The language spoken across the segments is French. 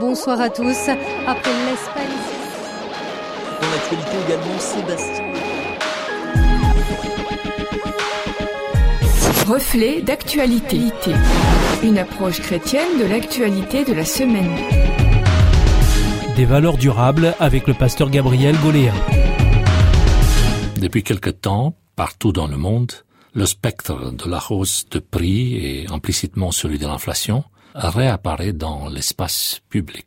Bonsoir à tous. Après l'Espagne. Dans l'actualité également, Sébastien. Reflet d'actualité. Une approche chrétienne de l'actualité de la semaine. Des valeurs durables avec le pasteur Gabriel Goléa. Depuis quelque temps, partout dans le monde, le spectre de la hausse de prix et implicitement celui de l'inflation réapparaît dans l'espace public.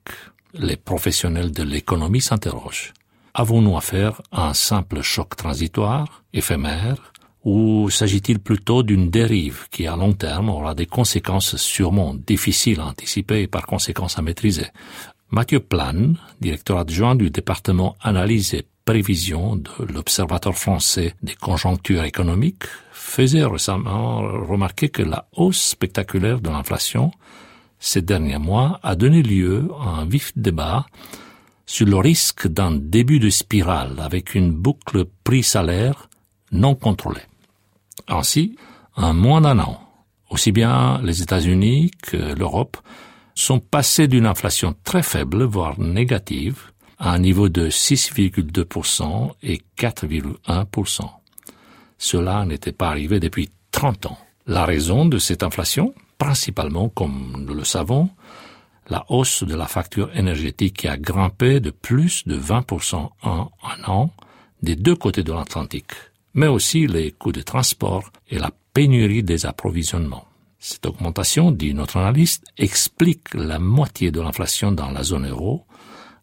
Les professionnels de l'économie s'interrogent. Avons-nous affaire à un simple choc transitoire, éphémère, ou s'agit-il plutôt d'une dérive qui à long terme aura des conséquences sûrement difficiles à anticiper et par conséquence à maîtriser? Mathieu Plan, directeur adjoint du département analyse et prévision de l'Observatoire français des conjonctures économiques, faisait récemment remarquer que la hausse spectaculaire de l'inflation ces derniers mois a donné lieu à un vif débat sur le risque d'un début de spirale avec une boucle prix-salaire non contrôlée. Ainsi, en moins d'un an, aussi bien les États-Unis que l'Europe sont passés d'une inflation très faible, voire négative, à un niveau de 6,2% et 4,1%. Cela n'était pas arrivé depuis 30 ans. La raison de cette inflation, principalement, comme nous le savons, la hausse de la facture énergétique qui a grimpé de plus de 20% en un an des deux côtés de l'Atlantique, mais aussi les coûts de transport et la pénurie des approvisionnements. Cette augmentation, dit notre analyste, explique la moitié de l'inflation dans la zone euro,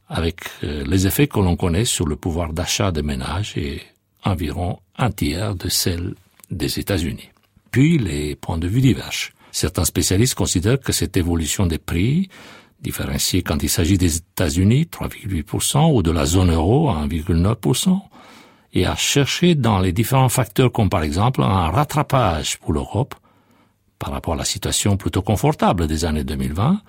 avec euh, les effets que l'on connaît sur le pouvoir d'achat des ménages et environ un tiers de celle des États-Unis. Puis les points de vue divergent. Certains spécialistes considèrent que cette évolution des prix, différenciée quand il s'agit des États-Unis, 3,8%, ou de la zone euro, 1,9%, et à chercher dans les différents facteurs comme par exemple un rattrapage pour l'Europe par rapport à la situation plutôt confortable des années 2020,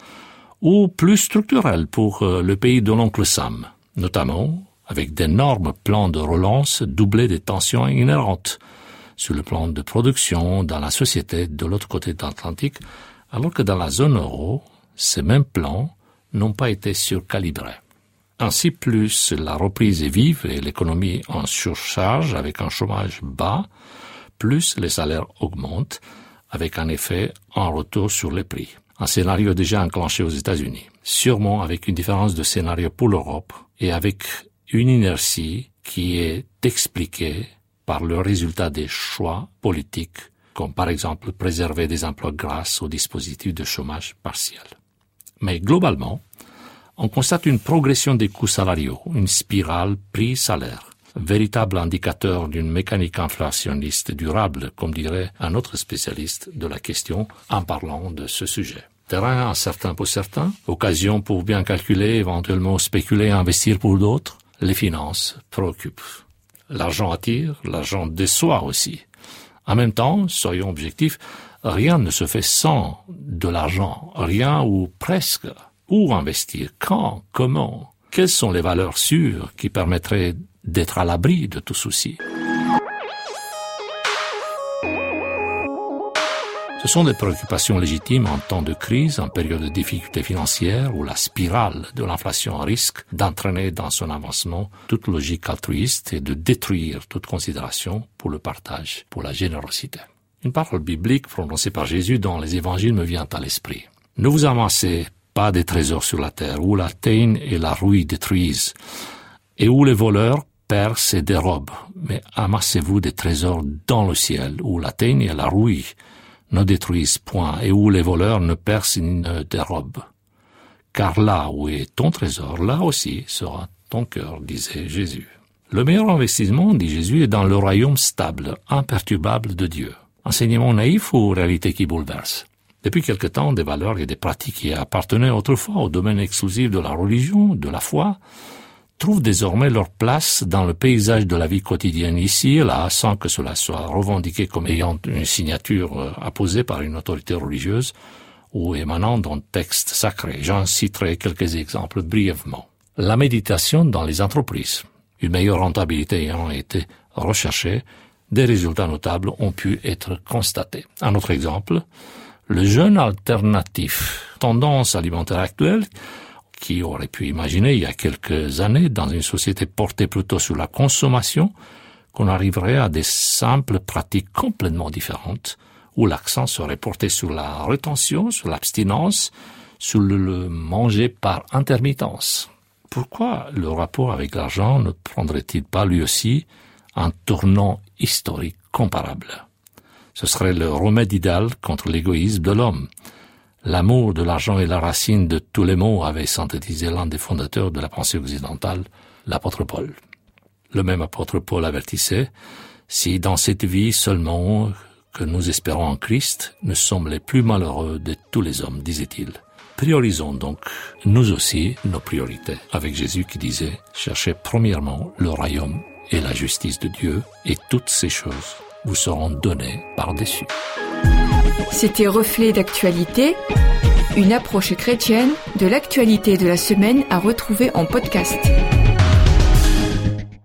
ou plus structurel pour euh, le pays de l'oncle Sam, notamment avec d'énormes plans de relance doublés des tensions inhérentes sur le plan de production dans la société de l'autre côté de l'Atlantique, alors que dans la zone euro, ces mêmes plans n'ont pas été surcalibrés. Ainsi, plus la reprise est vive et l'économie en surcharge avec un chômage bas, plus les salaires augmentent avec un effet en retour sur les prix. Un scénario déjà enclenché aux États-Unis, sûrement avec une différence de scénario pour l'Europe et avec une inertie qui est expliquée par le résultat des choix politiques, comme par exemple préserver des emplois grâce au dispositif de chômage partiel. Mais globalement, on constate une progression des coûts salariaux, une spirale prix-salaire, véritable indicateur d'une mécanique inflationniste durable, comme dirait un autre spécialiste de la question en parlant de ce sujet. Terrain incertain pour certains, occasion pour bien calculer, éventuellement spéculer, investir pour d'autres, les finances préoccupent. L'argent attire, l'argent déçoit aussi. En même temps, soyons objectifs, rien ne se fait sans de l'argent, rien ou presque. Où investir? Quand? Comment? Quelles sont les valeurs sûres qui permettraient d'être à l'abri de tout souci? Sont des préoccupations légitimes en temps de crise, en période de difficultés financières, où la spirale de l'inflation risque d'entraîner dans son avancement toute logique altruiste et de détruire toute considération pour le partage, pour la générosité. Une parole biblique prononcée par Jésus dans les évangiles me vient à l'esprit. Ne vous amassez pas des trésors sur la terre, où la teigne et la rouille détruisent, et où les voleurs percent et dérobent, mais amassez-vous des trésors dans le ciel, où la teigne et la rouille ne détruisent point et où les voleurs ne percent ni ne dérobent. Car là où est ton trésor, là aussi sera ton cœur, disait Jésus. Le meilleur investissement, dit Jésus, est dans le royaume stable, imperturbable de Dieu. Enseignement naïf ou réalité qui bouleverse? Depuis quelque temps, des valeurs et des pratiques qui appartenaient autrefois au domaine exclusif de la religion, de la foi, trouvent désormais leur place dans le paysage de la vie quotidienne ici et là, sans que cela soit revendiqué comme ayant une signature euh, apposée par une autorité religieuse ou émanant d'un texte sacré. J'en citerai quelques exemples brièvement. La méditation dans les entreprises. Une meilleure rentabilité ayant été recherchée, des résultats notables ont pu être constatés. Un autre exemple, le jeûne alternatif, tendance alimentaire actuelle, Qui aurait pu imaginer il y a quelques années, dans une société portée plutôt sur la consommation, qu'on arriverait à des simples pratiques complètement différentes, où l'accent serait porté sur la rétention, sur l'abstinence, sur le manger par intermittence. Pourquoi le rapport avec l'argent ne prendrait-il pas lui aussi un tournant historique comparable? Ce serait le remède idéal contre l'égoïsme de l'homme. L'amour de l'argent est la racine de tous les maux, avait synthétisé l'un des fondateurs de la pensée occidentale, l'apôtre Paul. Le même apôtre Paul avertissait, si dans cette vie seulement que nous espérons en Christ, nous sommes les plus malheureux de tous les hommes, disait-il. Priorisons donc, nous aussi, nos priorités, avec Jésus qui disait, cherchez premièrement le royaume et la justice de Dieu, et toutes ces choses vous seront données par-dessus. C'était Reflet d'actualité, une approche chrétienne de l'actualité de la semaine à retrouver en podcast.